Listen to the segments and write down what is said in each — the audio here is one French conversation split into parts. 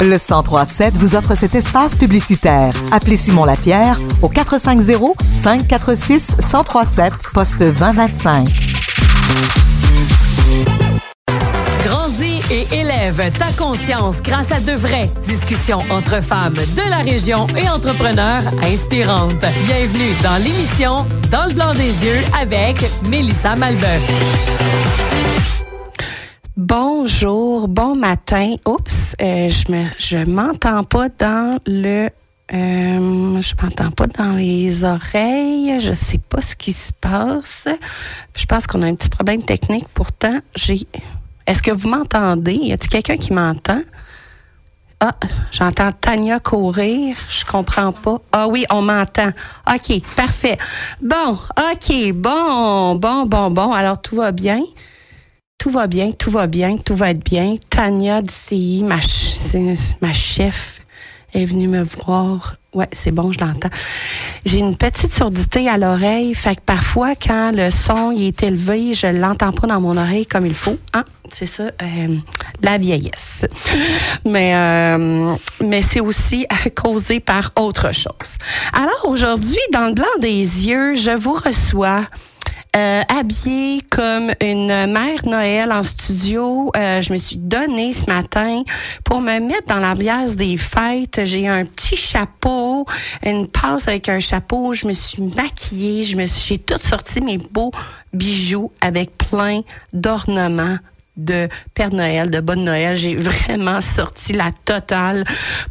Le 1037 vous offre cet espace publicitaire. Appelez Simon Lapierre au 450 546 1037 poste 2025. Grandis et élève ta conscience grâce à de vraies discussions entre femmes de la région et entrepreneurs inspirantes. Bienvenue dans l'émission Dans le blanc des yeux avec Mélissa Malbeuf. Bonjour, bon matin. Oups, euh, je me, je m'entends pas dans le, euh, je m'entends pas dans les oreilles. Je sais pas ce qui se passe. Je pense qu'on a un petit problème technique. Pourtant, j'ai. Est-ce que vous m'entendez? Y a-t-il quelqu'un qui m'entend? Ah, j'entends Tania courir. Je comprends pas. Ah oui, on m'entend. Ok, parfait. Bon, ok, bon, bon, bon, bon. Alors tout va bien? Tout va bien, tout va bien, tout va être bien. Tania d'ICI, ma, ma chef, est venue me voir. Ouais, c'est bon, je l'entends. J'ai une petite surdité à l'oreille, fait que parfois, quand le son est élevé, je l'entends pas dans mon oreille comme il faut. Hein? C'est ça, euh, la vieillesse. Mais, euh, mais c'est aussi causé par autre chose. Alors aujourd'hui, dans le blanc des yeux, je vous reçois euh, habillée comme une mère Noël en studio. Euh, je me suis donnée ce matin pour me mettre dans l'ambiance des fêtes. J'ai un petit chapeau, une passe avec un chapeau. Je me suis maquillée. Je me suis, j'ai tout sorti mes beaux bijoux avec plein d'ornements de Père Noël, de Bonne Noël. J'ai vraiment sorti la totale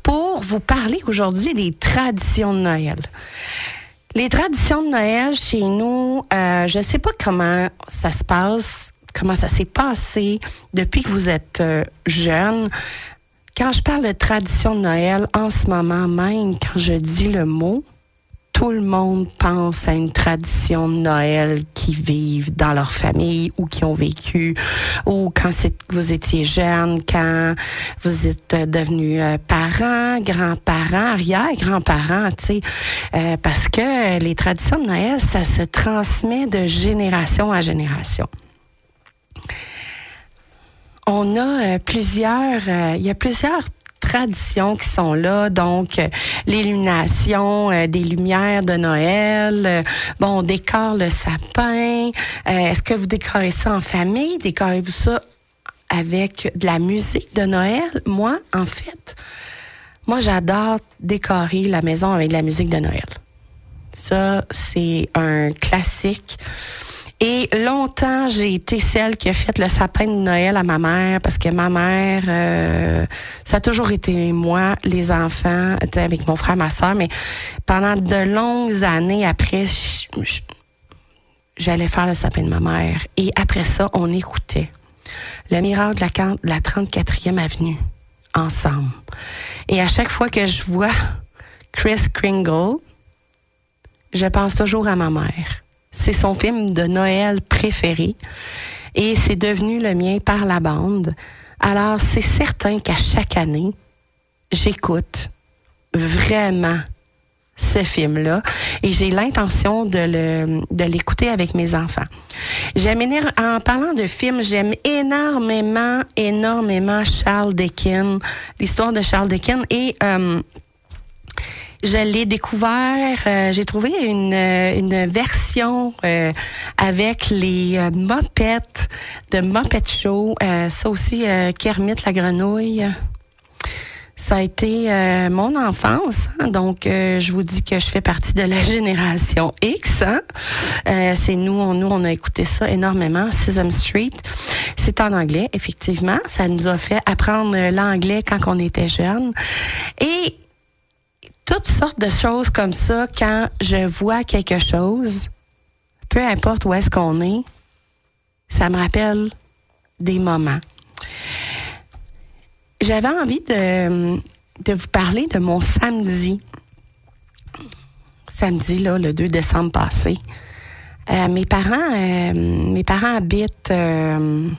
pour vous parler aujourd'hui des traditions de Noël. Les traditions de Noël chez nous, euh, je sais pas comment ça se passe, comment ça s'est passé depuis que vous êtes euh, jeune. Quand je parle de tradition de Noël, en ce moment même, quand je dis le mot, tout le monde pense à une tradition de Noël qui vivent dans leur famille ou qui ont vécu, ou quand vous étiez jeune, quand vous êtes devenus euh, parents, grands-parents, arrière-grands-parents, tu sais, euh, parce que les traditions de Noël, ça se transmet de génération à génération. On a euh, plusieurs, il y a plusieurs traditions qui sont là, donc euh, l'illumination euh, des lumières de Noël. Euh, bon, on décore le sapin. Est-ce que vous décorez ça en famille? Décorez-vous ça avec de la musique de Noël? Moi, en fait, moi, j'adore décorer la maison avec de la musique de Noël. Ça, c'est un classique. Et longtemps, j'ai été celle qui a fait le sapin de Noël à ma mère parce que ma mère, euh, ça a toujours été moi, les enfants, avec mon frère, ma soeur, mais pendant de longues années après, j'allais faire le sapin de ma mère. Et après ça, on écoutait le miracle de la, la 34e avenue ensemble. Et à chaque fois que je vois Chris Kringle, je pense toujours à ma mère. C'est son film de Noël préféré et c'est devenu le mien par la bande. Alors, c'est certain qu'à chaque année, j'écoute vraiment ce film-là et j'ai l'intention de l'écouter avec mes enfants. J'aime en parlant de films, j'aime énormément énormément Charles Dickens, l'histoire de Charles Dickens et euh, je l'ai découvert, euh, j'ai trouvé une, euh, une version euh, avec les euh, de Muppet Show. ça aussi, Kermit la grenouille. Ça a été mon enfance, hein. donc je vous dis que je fais partie de la génération X. Hein. c'est nous, on, nous, on a écouté ça énormément. Sesame Street, c'est en anglais, effectivement. Ça nous a fait apprendre l'anglais quand on était jeune. Et toutes sortes de choses comme ça quand je vois quelque chose, peu importe où est-ce qu'on est, ça me rappelle des moments. J'avais envie de, de vous parler de mon samedi. Samedi, là, le 2 décembre passé. Euh, mes parents, euh, mes parents habitent euh,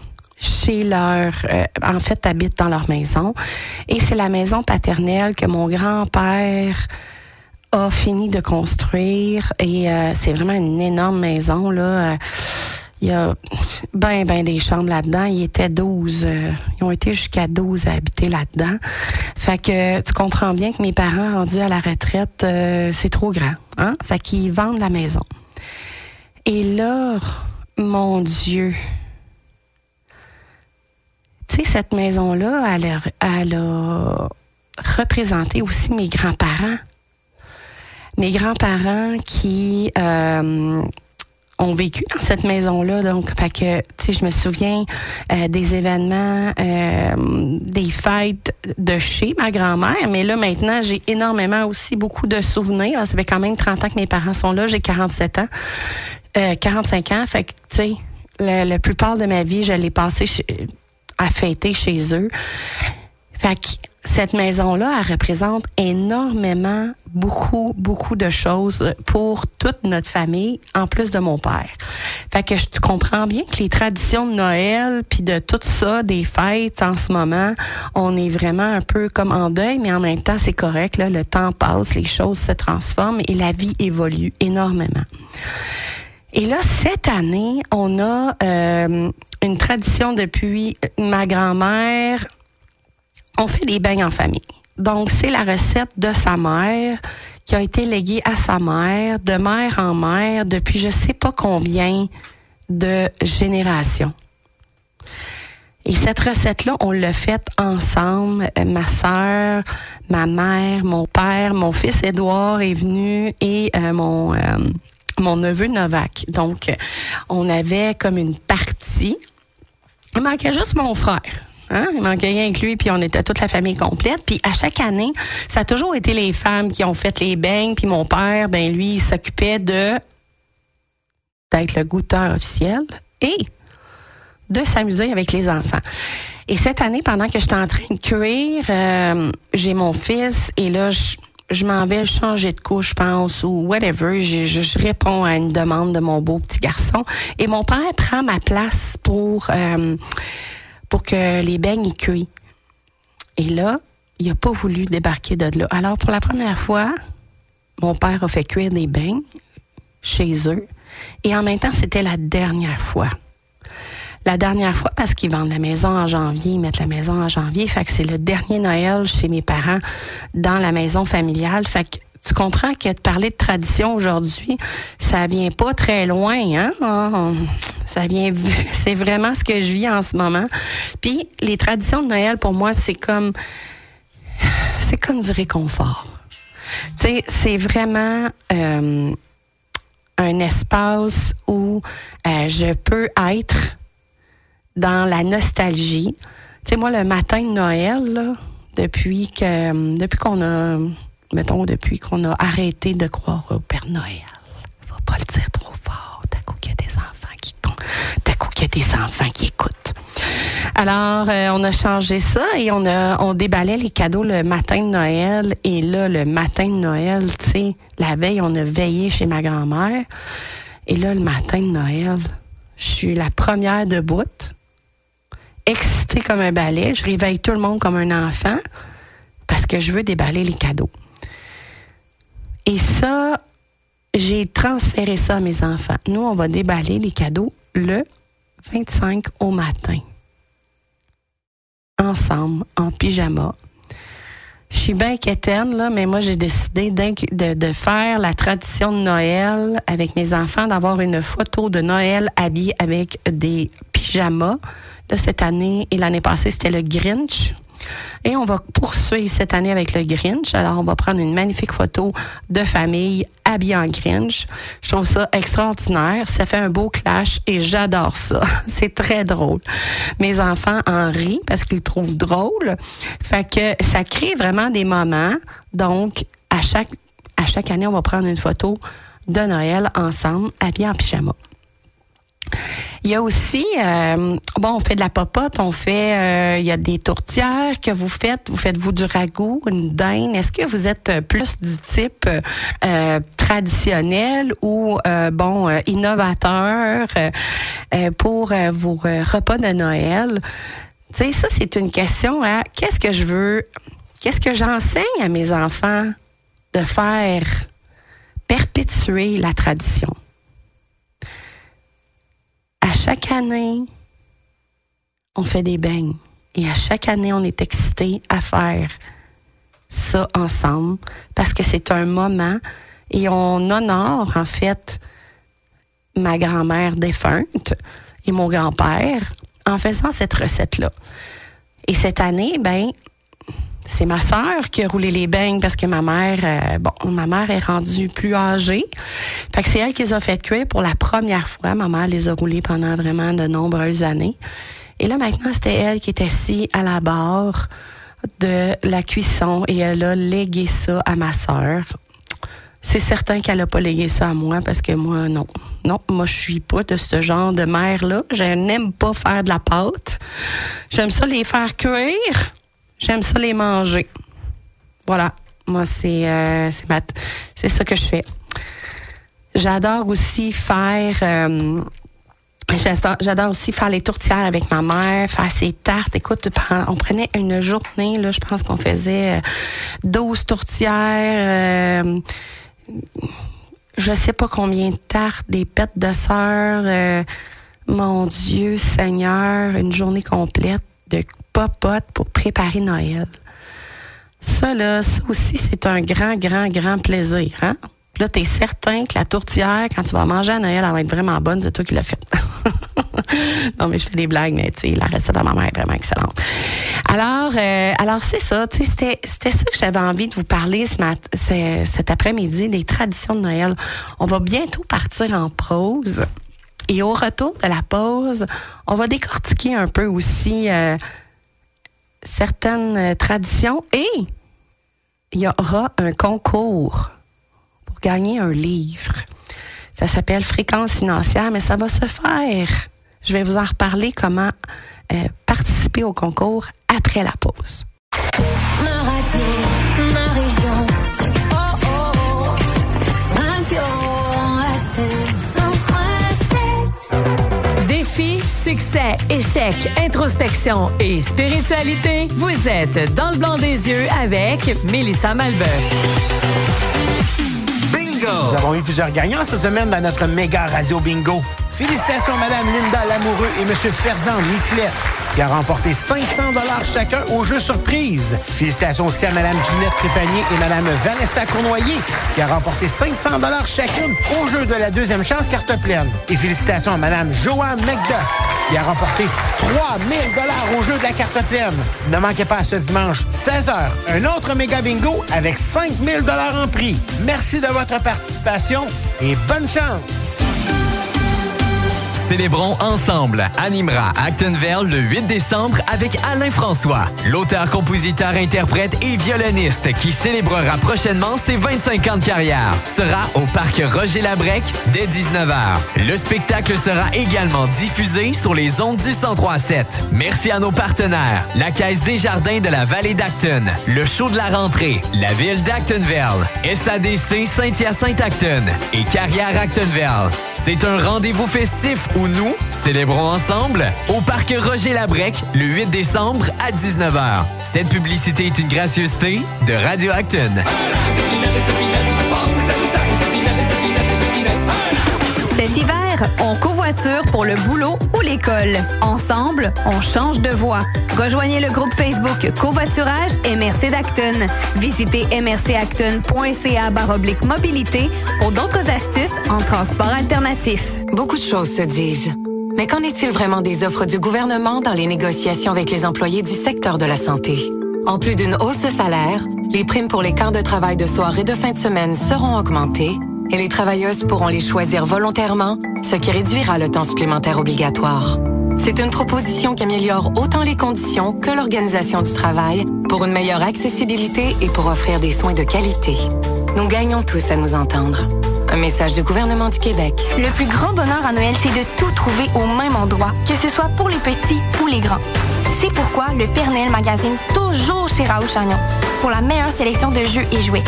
chez leur, euh, en fait, habitent dans leur maison. Et c'est la maison paternelle que mon grand-père a fini de construire. Et euh, c'est vraiment une énorme maison, là. il y a ben, ben des chambres là-dedans. Il était 12. euh, ils ont été jusqu'à 12 à habiter là-dedans. Fait que tu comprends bien que mes parents rendus à la retraite, c'est trop grand. Hein? Fait qu'ils vendent la maison. Et là, mon Dieu. Cette maison-là, elle a, elle a représenté aussi mes grands-parents. Mes grands-parents qui euh, ont vécu dans cette maison-là. Donc, fait que, tu sais, je me souviens euh, des événements, euh, des fêtes de chez ma grand-mère. Mais là, maintenant, j'ai énormément aussi beaucoup de souvenirs. Ça fait quand même 30 ans que mes parents sont là. J'ai 47 ans. Euh, 45 ans. Fait que, tu sais, la, la plupart de ma vie, je l'ai passé chez- à fêter chez eux. Fait que cette maison-là, elle représente énormément, beaucoup, beaucoup de choses pour toute notre famille, en plus de mon père. Fait que je comprends bien que les traditions de Noël, puis de tout ça, des fêtes en ce moment, on est vraiment un peu comme en deuil, mais en même temps, c'est correct. Le temps passe, les choses se transforment et la vie évolue énormément. Et là, cette année, on a euh, une tradition depuis ma grand-mère. On fait des beignes en famille. Donc, c'est la recette de sa mère qui a été léguée à sa mère, de mère en mère, depuis je sais pas combien de générations. Et cette recette-là, on l'a faite ensemble. Ma sœur, ma mère, mon père, mon fils Édouard est venu et euh, mon euh, mon neveu Novak. Donc, on avait comme une partie. Il manquait juste mon frère. Hein? Il manquait rien que lui, puis on était toute la famille complète. Puis à chaque année, ça a toujours été les femmes qui ont fait les beignes, puis mon père, ben lui, il s'occupait de d'être le goûteur officiel et de s'amuser avec les enfants. Et cette année, pendant que j'étais en train de cuire, euh, j'ai mon fils et là, je, je m'en vais changer de couche, je pense, ou whatever. Je, réponds à une demande de mon beau petit garçon. Et mon père prend ma place pour, euh, pour que les beignes y cuisent. Et là, il n'a pas voulu débarquer de là. Alors, pour la première fois, mon père a fait cuire des beignes chez eux. Et en même temps, c'était la dernière fois. La dernière fois, parce qu'ils vendent la maison en janvier, ils mettent la maison en janvier. Fait que c'est le dernier Noël chez mes parents dans la maison familiale. Fait que tu comprends que de parler de tradition aujourd'hui, ça vient pas très loin, hein? Ça vient, c'est vraiment ce que je vis en ce moment. Puis les traditions de Noël, pour moi, c'est comme, c'est comme du réconfort. Tu sais, c'est vraiment euh, un espace où euh, je peux être dans la nostalgie. Tu sais, moi, le matin de Noël, là, depuis que depuis qu'on a, mettons, depuis qu'on a arrêté de croire au Père Noël, faut pas le dire trop fort, t'as coup qu'il y a des enfants qui t'as coup qu'il y a des enfants qui écoutent. Alors, euh, on a changé ça et on a on déballait les cadeaux le matin de Noël et là le matin de Noël, tu sais, la veille on a veillé chez ma grand-mère et là le matin de Noël, je suis la première debout, excitée comme un balai, je réveille tout le monde comme un enfant parce que je veux déballer les cadeaux. Et ça, j'ai transféré ça à mes enfants. Nous, on va déballer les cadeaux le 25 au matin. Ensemble, en pyjama. Je suis bien quétaine, là, mais moi, j'ai décidé de faire la tradition de Noël avec mes enfants, d'avoir une photo de Noël habillée avec des pyjamas. Là, cette année et l'année passée, c'était le Grinch. Et on va poursuivre cette année avec le Grinch. Alors, on va prendre une magnifique photo de famille habillée en Grinch. Je trouve ça extraordinaire. Ça fait un beau clash et j'adore ça. C'est très drôle. Mes enfants en rient parce qu'ils le trouvent drôle. Fait que ça crée vraiment des moments. Donc, à chaque, à chaque année, on va prendre une photo de Noël ensemble, habillés en pyjama. Il y a aussi, euh, bon, on fait de la popote, on fait, euh, il y a des tourtières que vous faites. Vous faites-vous du ragoût, une dinde? Est-ce que vous êtes euh, plus du type euh, traditionnel ou, euh, bon, euh, innovateur pour vos repas de Noël? Tu sais, ça, c'est une question à qu'est-ce que je veux, qu'est-ce que j'enseigne à mes enfants de faire perpétuer la tradition? Chaque année, on fait des beignes. Et à chaque année, on est excité à faire ça ensemble parce que c'est un moment et on honore en fait ma grand-mère défunte et mon grand-père en faisant cette recette-là. Et cette année, ben, c'est ma sœur qui a roulé les beignes parce que ma mère, euh, bon, ma mère est rendue plus âgée. Fait que c'est elle qui les a fait cuire pour la première fois. Ma mère les a roulés pendant vraiment de nombreuses années. Et là, maintenant, c'était elle qui est assise à la barre de la cuisson et elle a légué ça à ma sœur. C'est certain qu'elle n'a pas légué ça à moi parce que moi, non. Non, moi, je suis pas de ce genre de mère-là. Je n'aime pas faire de la pâte. J'aime ça les faire cuire. J'aime ça les manger. Voilà. Moi, c'est euh, c'est ça que je fais. J'adore aussi faire euh, J'adore aussi faire les tourtières avec ma mère, faire ses tartes. Écoute, on prenait une journée, là, je pense qu'on faisait 12 euh, tourtières, euh, je sais pas combien de tartes, des pêtes de sœur. Euh, mon Dieu Seigneur, une journée complète de popote pour préparer Noël. Ça, là, ça aussi, c'est un grand, grand, grand plaisir. Hein? là, tu es certain que la tourtière, quand tu vas manger à Noël, elle va être vraiment bonne, c'est toi qui l'as faite. non, mais je fais des blagues, mais tu sais, la recette de ma mère est vraiment excellente. Alors, euh, alors c'est ça, tu sais, c'était, c'était ça que j'avais envie de vous parler ce mat- cet après-midi, des traditions de Noël. On va bientôt partir en pause. Et au retour de la pause, on va décortiquer un peu aussi euh, certaines euh, traditions et il y aura un concours pour gagner un livre. Ça s'appelle fréquence financière, mais ça va se faire. Je vais vous en reparler comment euh, participer au concours après la pause. Succès, échec, introspection et spiritualité, vous êtes dans le blanc des yeux avec Mélissa Malbeuf. Nous avons eu plusieurs gagnants cette semaine dans notre méga radio bingo. Félicitations Madame Linda Lamoureux et Monsieur Ferdinand Niclet qui a remporté 500 dollars chacun au jeu surprise. Félicitations aussi à Madame Ginette Trépanier et Madame Vanessa Cournoyer qui a remporté 500 dollars chacune au jeu de la deuxième chance carte pleine. Et félicitations à Madame Joanne McDuff qui a remporté 3000 dollars au jeu de la carte pleine. Ne manquez pas ce dimanche 16h un autre méga bingo avec 5000 dollars en prix. Merci de votre participation et bonne chance. Célébrons ensemble animera Actonville le 8 décembre avec Alain François, l'auteur, compositeur, interprète et violoniste qui célébrera prochainement ses 25 ans de carrière. Sera au parc Roger Labrec dès 19h. Le spectacle sera également diffusé sur les ondes du 1037. Merci à nos partenaires, la Caisse des Jardins de la Vallée d'Acton, le show de la rentrée, la ville d'Actonville, SADC Saint-Hyacinthe-Acton et Carrière Actonville. C'est un rendez-vous festif où nous célébrons ensemble au parc Roger Labrec le 8 décembre à 19h. Cette publicité est une gracieuseté de Radio Acton. On covoiture pour le boulot ou l'école. Ensemble, on change de voie. Rejoignez le groupe Facebook Covoiturage MRC d'Acton. Visitez mrcacton.ca baroblique mobilité pour d'autres astuces en transport alternatif. Beaucoup de choses se disent. Mais qu'en est-il vraiment des offres du gouvernement dans les négociations avec les employés du secteur de la santé? En plus d'une hausse de salaire, les primes pour les camps de travail de soir et de fin de semaine seront augmentées et les travailleuses pourront les choisir volontairement, ce qui réduira le temps supplémentaire obligatoire. C'est une proposition qui améliore autant les conditions que l'organisation du travail pour une meilleure accessibilité et pour offrir des soins de qualité. Nous gagnons tous à nous entendre. Un message du gouvernement du Québec. Le plus grand bonheur à Noël, c'est de tout trouver au même endroit, que ce soit pour les petits ou les grands. C'est pourquoi le Père Noël magasine toujours chez Raoul Chagnon pour la meilleure sélection de jeux et jouets.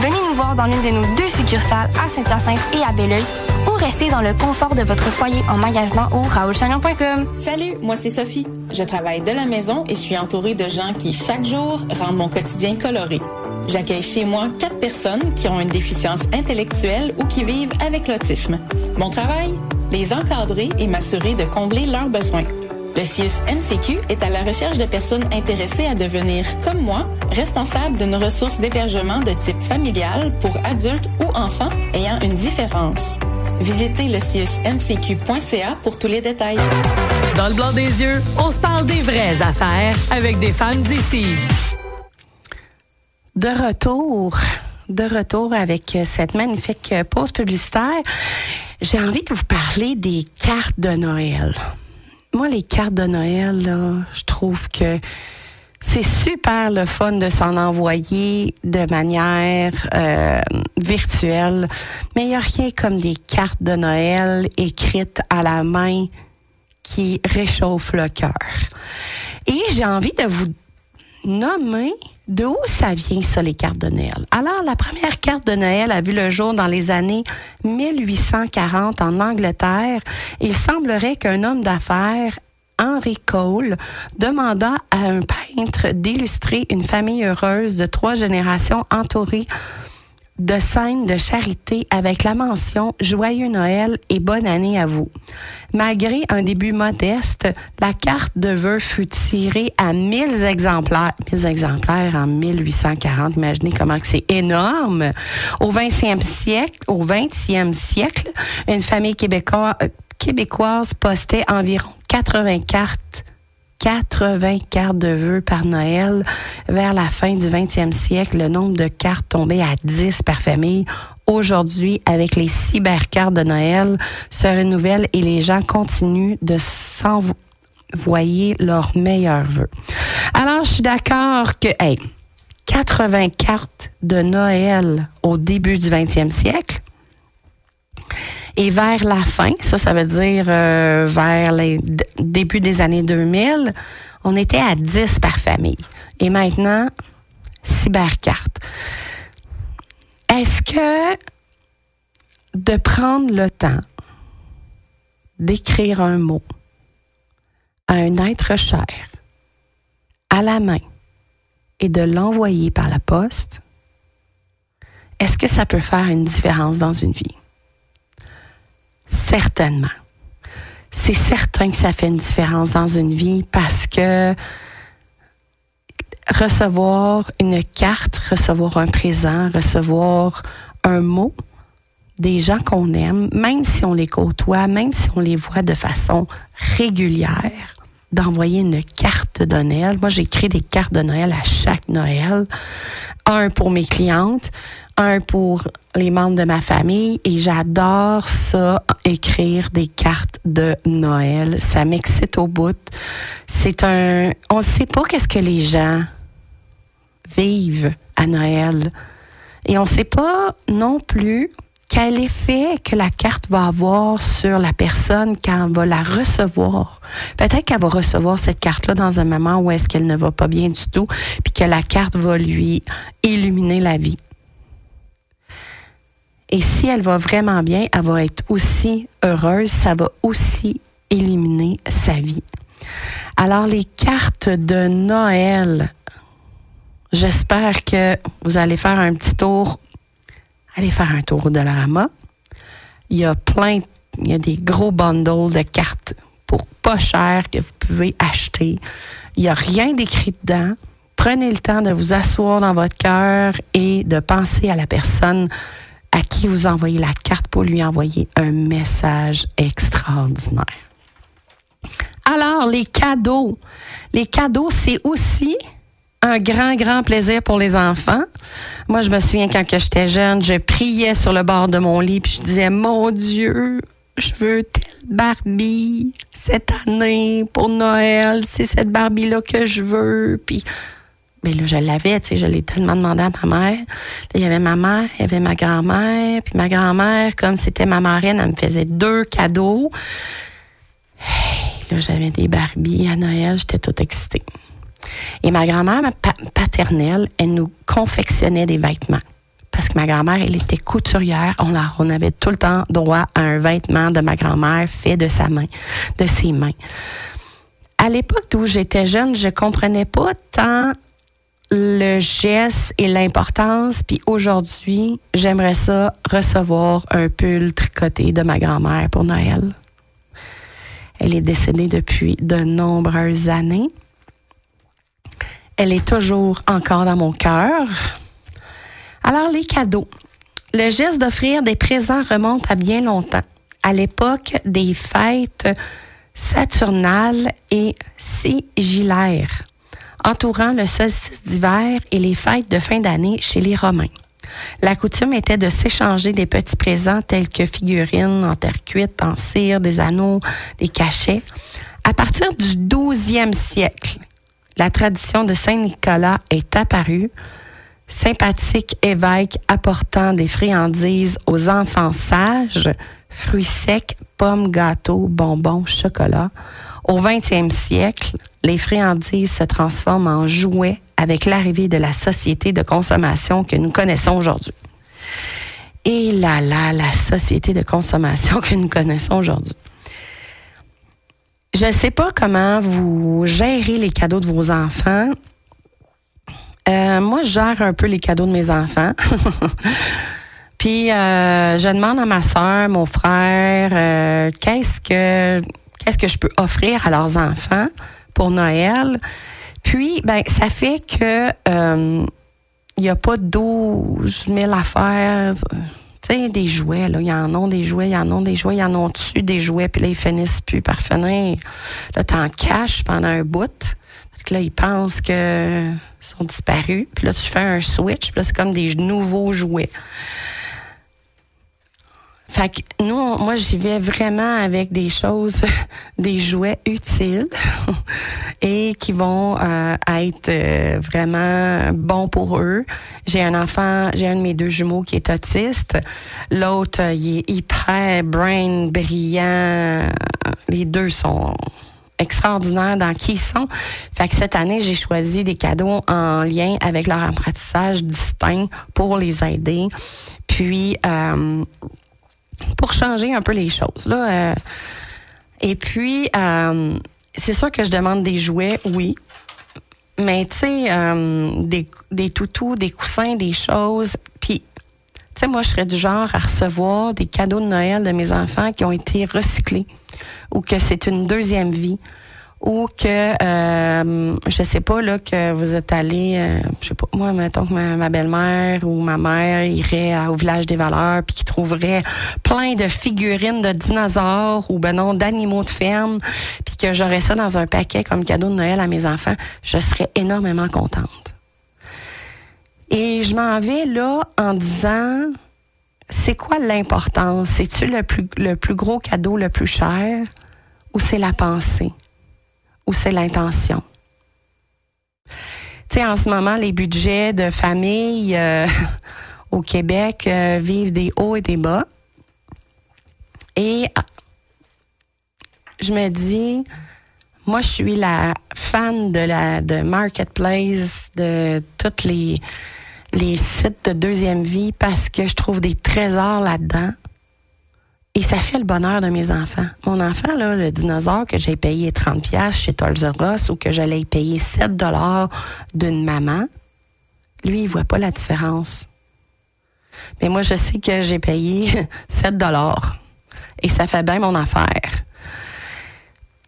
Venez nous voir dans l'une de nos deux succursales à Saint-Hyacinthe et à Belleuil ou restez dans le confort de votre foyer en magasinant au raoulchagnon.com. Salut, moi c'est Sophie. Je travaille de la maison et je suis entourée de gens qui, chaque jour, rendent mon quotidien coloré. J'accueille chez moi quatre personnes qui ont une déficience intellectuelle ou qui vivent avec l'autisme. Mon travail? les encadrer et m'assurer de combler leurs besoins. Le CIUS MCQ est à la recherche de personnes intéressées à devenir, comme moi, responsables d'une ressource d'hébergement de type familial pour adultes ou enfants ayant une différence. Visitez le MCQ.ca pour tous les détails. Dans le blanc des yeux, on se parle des vraies affaires avec des femmes d'ici. De retour, de retour avec cette magnifique pause publicitaire, j'ai envie de vous parler des cartes de Noël. Moi, les cartes de Noël, je trouve que c'est super le fun de s'en envoyer de manière euh, virtuelle, mais il n'y a rien comme des cartes de Noël écrites à la main qui réchauffent le cœur. Et j'ai envie de vous nommer de où ça vient, ça, les cartes de Noël? Alors, la première carte de Noël a vu le jour dans les années 1840 en Angleterre. Il semblerait qu'un homme d'affaires Henry Cole demanda à un peintre d'illustrer une famille heureuse de trois générations entourée de scènes de charité avec la mention Joyeux Noël et bonne année à vous. Malgré un début modeste, la carte de vœux fut tirée à 1000 exemplaires. 1000 exemplaires en 1840. Imaginez comment c'est énorme. Au 20e siècle, au 20e siècle, une famille québécoise, québécoise postait environ 80 cartes 80 cartes de vœux par Noël. Vers la fin du 20e siècle, le nombre de cartes tombait à 10 par famille. Aujourd'hui, avec les cybercartes de Noël, se renouvellent et les gens continuent de s'envoyer leurs meilleurs vœux. Alors, je suis d'accord que, hey, 80 cartes de Noël au début du 20e siècle, et vers la fin, ça, ça veut dire euh, vers les début des années 2000, on était à 10 par famille. Et maintenant, cybercarte. Est-ce que de prendre le temps d'écrire un mot à un être cher à la main et de l'envoyer par la poste, est-ce que ça peut faire une différence dans une vie? Certainement. C'est certain que ça fait une différence dans une vie parce que recevoir une carte, recevoir un présent, recevoir un mot des gens qu'on aime, même si on les côtoie, même si on les voit de façon régulière, d'envoyer une carte de Noël. Moi, j'écris des cartes de Noël à chaque Noël. Un pour mes clientes, un pour les membres de ma famille et j'adore ça, écrire des cartes de Noël. Ça m'excite au bout. C'est un, on ne sait pas qu'est-ce que les gens vivent à Noël. Et on ne sait pas non plus quel effet que la carte va avoir sur la personne quand elle va la recevoir. Peut-être qu'elle va recevoir cette carte-là dans un moment où est-ce qu'elle ne va pas bien du tout, puis que la carte va lui illuminer la vie. Et si elle va vraiment bien, elle va être aussi heureuse, ça va aussi éliminer sa vie. Alors les cartes de Noël, j'espère que vous allez faire un petit tour. Allez faire un tour de Rama. Il y a plein, il y a des gros bundles de cartes pour pas cher que vous pouvez acheter. Il n'y a rien d'écrit dedans. Prenez le temps de vous asseoir dans votre cœur et de penser à la personne à qui vous envoyez la carte pour lui envoyer un message extraordinaire. Alors, les cadeaux. Les cadeaux, c'est aussi un grand, grand plaisir pour les enfants. Moi, je me souviens quand j'étais jeune, je priais sur le bord de mon lit, puis je disais, mon Dieu, je veux telle Barbie cette année pour Noël. C'est cette Barbie-là que je veux. Puis mais là, je l'avais, tu sais, je l'ai tellement demandé à ma mère. Là, il y avait ma mère, il y avait ma grand-mère, puis ma grand-mère, comme c'était ma marraine, elle me faisait deux cadeaux. là, j'avais des Barbies à Noël, j'étais toute excitée. Et ma grand-mère paternelle, elle nous confectionnait des vêtements. Parce que ma grand-mère, elle était couturière. On, on avait tout le temps droit à un vêtement de ma grand-mère fait de sa main, de ses mains. À l'époque où j'étais jeune, je comprenais pas tant le geste et l'importance. Puis aujourd'hui, j'aimerais ça recevoir un pull tricoté de ma grand-mère pour Noël. Elle est décédée depuis de nombreuses années. Elle est toujours encore dans mon cœur. Alors, les cadeaux. Le geste d'offrir des présents remonte à bien longtemps, à l'époque des fêtes saturnales et sigillaires, entourant le solstice d'hiver et les fêtes de fin d'année chez les Romains. La coutume était de s'échanger des petits présents tels que figurines en terre cuite, en cire, des anneaux, des cachets. À partir du 12e siècle, la tradition de Saint-Nicolas est apparue, sympathique évêque apportant des friandises aux enfants sages, fruits secs, pommes, gâteaux, bonbons, chocolat. Au 20e siècle, les friandises se transforment en jouets avec l'arrivée de la société de consommation que nous connaissons aujourd'hui. Et là, là, la société de consommation que nous connaissons aujourd'hui. Je ne sais pas comment vous gérez les cadeaux de vos enfants. Euh, moi, je gère un peu les cadeaux de mes enfants. Puis, euh, je demande à ma soeur, mon frère, euh, qu'est-ce que qu'est-ce que je peux offrir à leurs enfants? Pour Noël. Puis, ben, ça fait que il n'y a pas 12 000 affaires. Tu sais, des jouets, là. Ils en ont des jouets, ils en ont des jouets, ils en ont dessus des jouets, puis là, ils finissent plus par finir. Là, t'en caches pendant un bout. là, ils pensent que sont disparus. Puis là, tu fais un switch, puis là, c'est comme des nouveaux jouets. Fait que nous, moi, j'y vais vraiment avec des choses, des jouets utiles et qui vont euh, être euh, vraiment bons pour eux. J'ai un enfant, j'ai un de mes deux jumeaux qui est autiste. L'autre, euh, il est hyper brain brillant. Les deux sont extraordinaires dans qui ils sont. Fait que cette année, j'ai choisi des cadeaux en lien avec leur apprentissage distinct pour les aider. Puis, euh, pour changer un peu les choses. Là, euh, et puis, euh, c'est sûr que je demande des jouets, oui. Mais tu sais, euh, des, des toutous, des coussins, des choses. Puis, tu sais, moi, je serais du genre à recevoir des cadeaux de Noël de mes enfants qui ont été recyclés ou que c'est une deuxième vie ou que euh, je sais pas là que vous êtes allé euh, je sais pas moi mettons que ma, belle-mère ou ma mère irait au village des valeurs puis qui trouverait plein de figurines de dinosaures ou ben non d'animaux de ferme puis que j'aurais ça dans un paquet comme cadeau de Noël à mes enfants je serais énormément contente. Et je m'en vais là en disant c'est quoi l'importance? C'est-tu le plus le plus gros cadeau le plus cher ou c'est la pensée? Ou c'est l'intention? Tu sais, en ce moment, les budgets de famille euh, au Québec euh, vivent des hauts et des bas. Et ah, je me dis, moi, je suis la fan de la de Marketplace, de tous les, les sites de deuxième vie parce que je trouve des trésors là-dedans. Et ça fait le bonheur de mes enfants. Mon enfant, le dinosaure que j'ai payé 30 pièces chez Toys R Us ou que j'allais payer 7 dollars d'une maman, lui, il voit pas la différence. Mais moi, je sais que j'ai payé 7 dollars. Et ça fait bien mon affaire.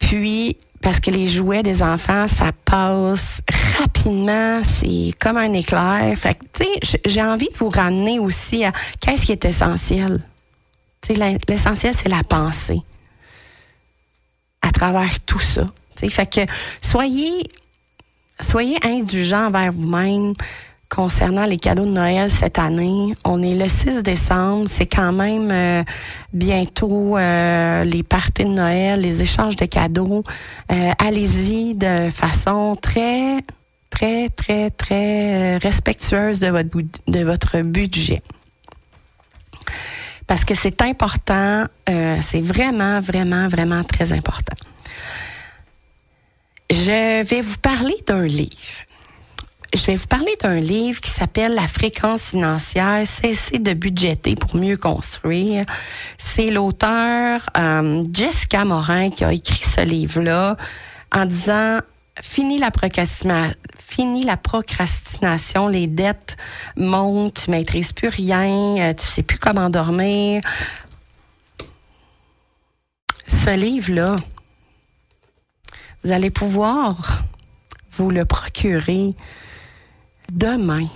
Puis, parce que les jouets des enfants, ça passe rapidement, c'est comme un éclair. Fait que, tu sais, j'ai envie de vous ramener aussi à qu'est-ce qui est essentiel. L'essentiel, c'est la pensée à travers tout ça. Fait que soyez, soyez indulgents envers vous-même concernant les cadeaux de Noël cette année. On est le 6 décembre, c'est quand même euh, bientôt euh, les parties de Noël, les échanges de cadeaux. Euh, allez-y de façon très, très, très, très respectueuse de votre, de votre budget parce que c'est important, euh, c'est vraiment, vraiment, vraiment très important. Je vais vous parler d'un livre. Je vais vous parler d'un livre qui s'appelle La fréquence financière, cesser de budgéter pour mieux construire. C'est l'auteur euh, Jessica Morin qui a écrit ce livre-là en disant Fini la procrastination Fini la procrastination, les dettes montent, tu maîtrises plus rien, euh, tu sais plus comment dormir. Ce livre-là, vous allez pouvoir vous le procurer demain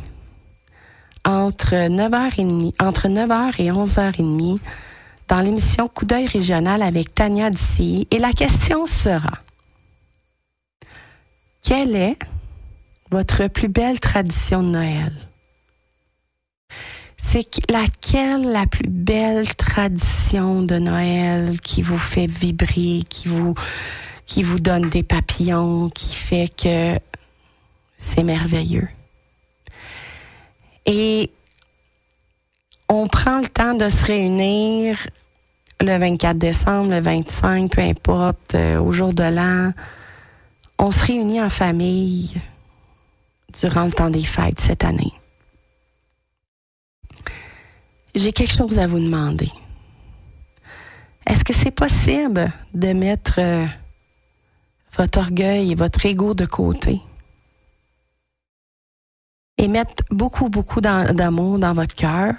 entre 9h30, entre 9h et 11h30 dans l'émission Coup d'œil régional avec Tania d'ici. Et la question sera, quelle est votre plus belle tradition de Noël? C'est laquelle la plus belle tradition de Noël qui vous fait vibrer, qui vous, qui vous donne des papillons, qui fait que c'est merveilleux? Et on prend le temps de se réunir le 24 décembre, le 25, peu importe, euh, au jour de l'an. On se réunit en famille durant le temps des fêtes cette année. J'ai quelque chose à vous demander. Est-ce que c'est possible de mettre euh, votre orgueil et votre ego de côté? Et mettre beaucoup, beaucoup d'amour dans votre cœur?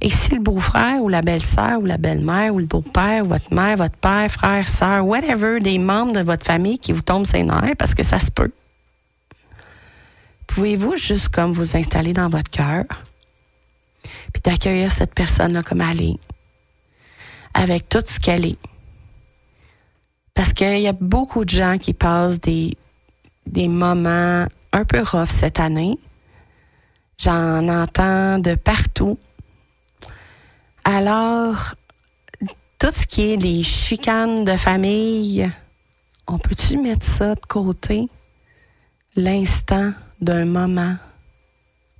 Et si le beau-frère ou la belle-sœur ou la belle-mère ou le beau-père ou votre mère, votre père, frère, sœur, whatever, des membres de votre famille qui vous tombent ses nerfs, parce que ça se peut, pouvez-vous juste comme vous installer dans votre cœur, puis d'accueillir cette personne-là comme elle est, avec tout ce qu'elle est? Parce qu'il y a beaucoup de gens qui passent des, des moments un peu rough cette année. J'en entends de partout. Alors, tout ce qui est des chicanes de famille, on peut-tu mettre ça de côté? L'instant d'un moment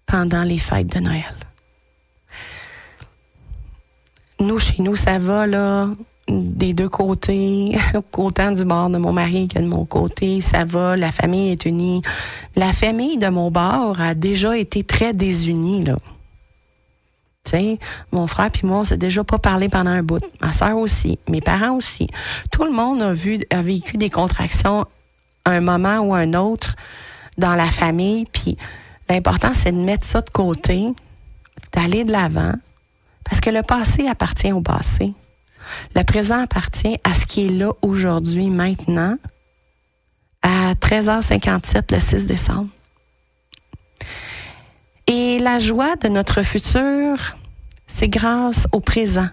pendant les fêtes de Noël? Nous, chez nous, ça va, là, des deux côtés, autant du bord de mon mari que de mon côté, ça va, la famille est unie. La famille de mon bord a déjà été très désunie, là. Tu sais, mon frère puis moi, on s'est déjà pas parlé pendant un bout. Ma soeur aussi, mes parents aussi. Tout le monde a a vécu des contractions à un moment ou un autre dans la famille. Puis l'important, c'est de mettre ça de côté, d'aller de l'avant, parce que le passé appartient au passé. Le présent appartient à ce qui est là aujourd'hui, maintenant, à 13h57 le 6 décembre. Et la joie de notre futur, c'est grâce au présent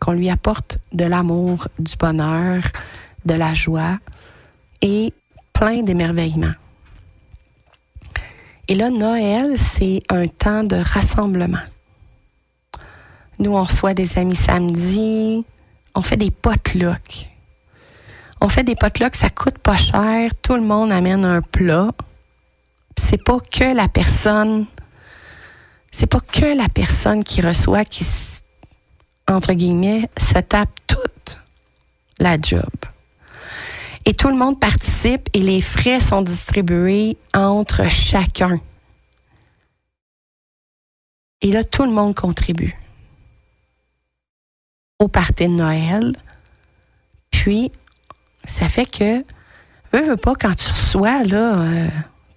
qu'on lui apporte de l'amour, du bonheur, de la joie et plein d'émerveillement. Et là, Noël, c'est un temps de rassemblement. Nous, on reçoit des amis samedi, on fait des potlucks. On fait des potlucks, ça coûte pas cher, tout le monde amène un plat. C'est pas que la personne c'est pas que la personne qui reçoit qui, entre guillemets, se tape toute la job. Et tout le monde participe et les frais sont distribués entre chacun. Et là, tout le monde contribue au party de Noël. Puis, ça fait que, veux, veux pas, quand tu reçois, là, euh,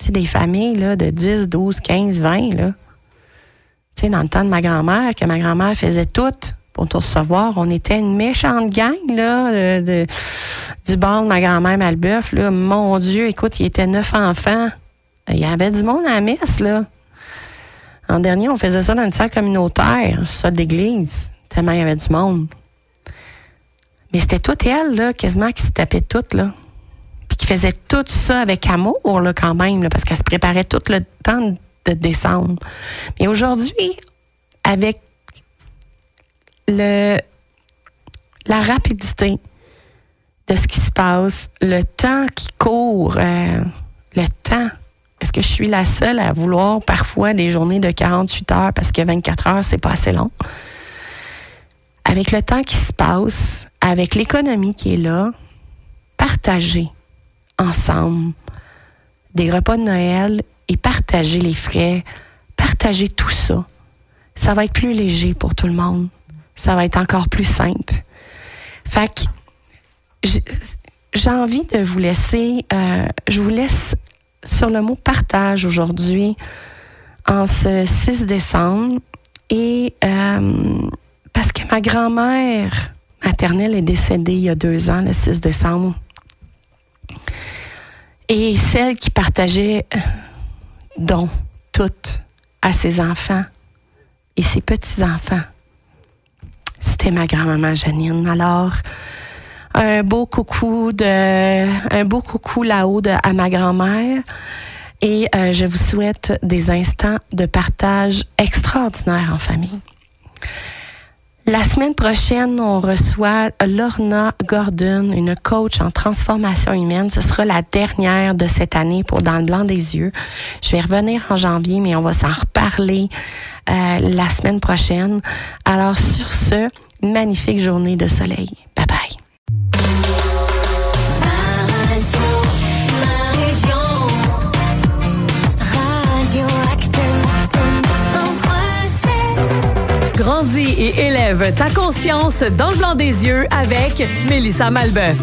des familles là, de 10, 12, 15, 20, là, tu sais, dans le temps de ma grand-mère, que ma grand-mère faisait tout pour te recevoir, on était une méchante gang, là, de, du bord de ma grand-mère Malbeuf, là. Mon Dieu, écoute, il était neuf enfants. Il y avait du monde à la messe, là. En dernier, on faisait ça dans une salle communautaire, une salle d'église, tellement il y avait du monde. Mais c'était toute elle, là, quasiment, qui se tapait toute, là. Puis qui faisait tout ça avec amour, là, quand même, là, parce qu'elle se préparait tout le temps de décembre. Mais aujourd'hui, avec le, la rapidité de ce qui se passe, le temps qui court, euh, le temps. Est-ce que je suis la seule à vouloir parfois des journées de 48 heures parce que 24 heures, c'est pas assez long? Avec le temps qui se passe, avec l'économie qui est là, partager ensemble des repas de Noël et partager les frais, partager tout ça. Ça va être plus léger pour tout le monde. Ça va être encore plus simple. Fait que j'ai envie de vous laisser, euh, je vous laisse sur le mot partage aujourd'hui, en ce 6 décembre. Et euh, parce que ma grand-mère maternelle est décédée il y a deux ans, le 6 décembre. Et celle qui partageait dont toutes à ses enfants et ses petits-enfants. C'était ma grand-maman Janine. Alors, un beau coucou de, un beau coucou là-haut à ma grand-mère. Et euh, je vous souhaite des instants de partage extraordinaires en famille. La semaine prochaine, on reçoit Lorna Gordon, une coach en transformation humaine. Ce sera la dernière de cette année pour Dans le blanc des yeux. Je vais revenir en janvier, mais on va s'en reparler euh, la semaine prochaine. Alors sur ce, magnifique journée de soleil. Bye bye. Grandis et élève ta conscience dans le blanc des yeux avec Mélissa Malbeuf.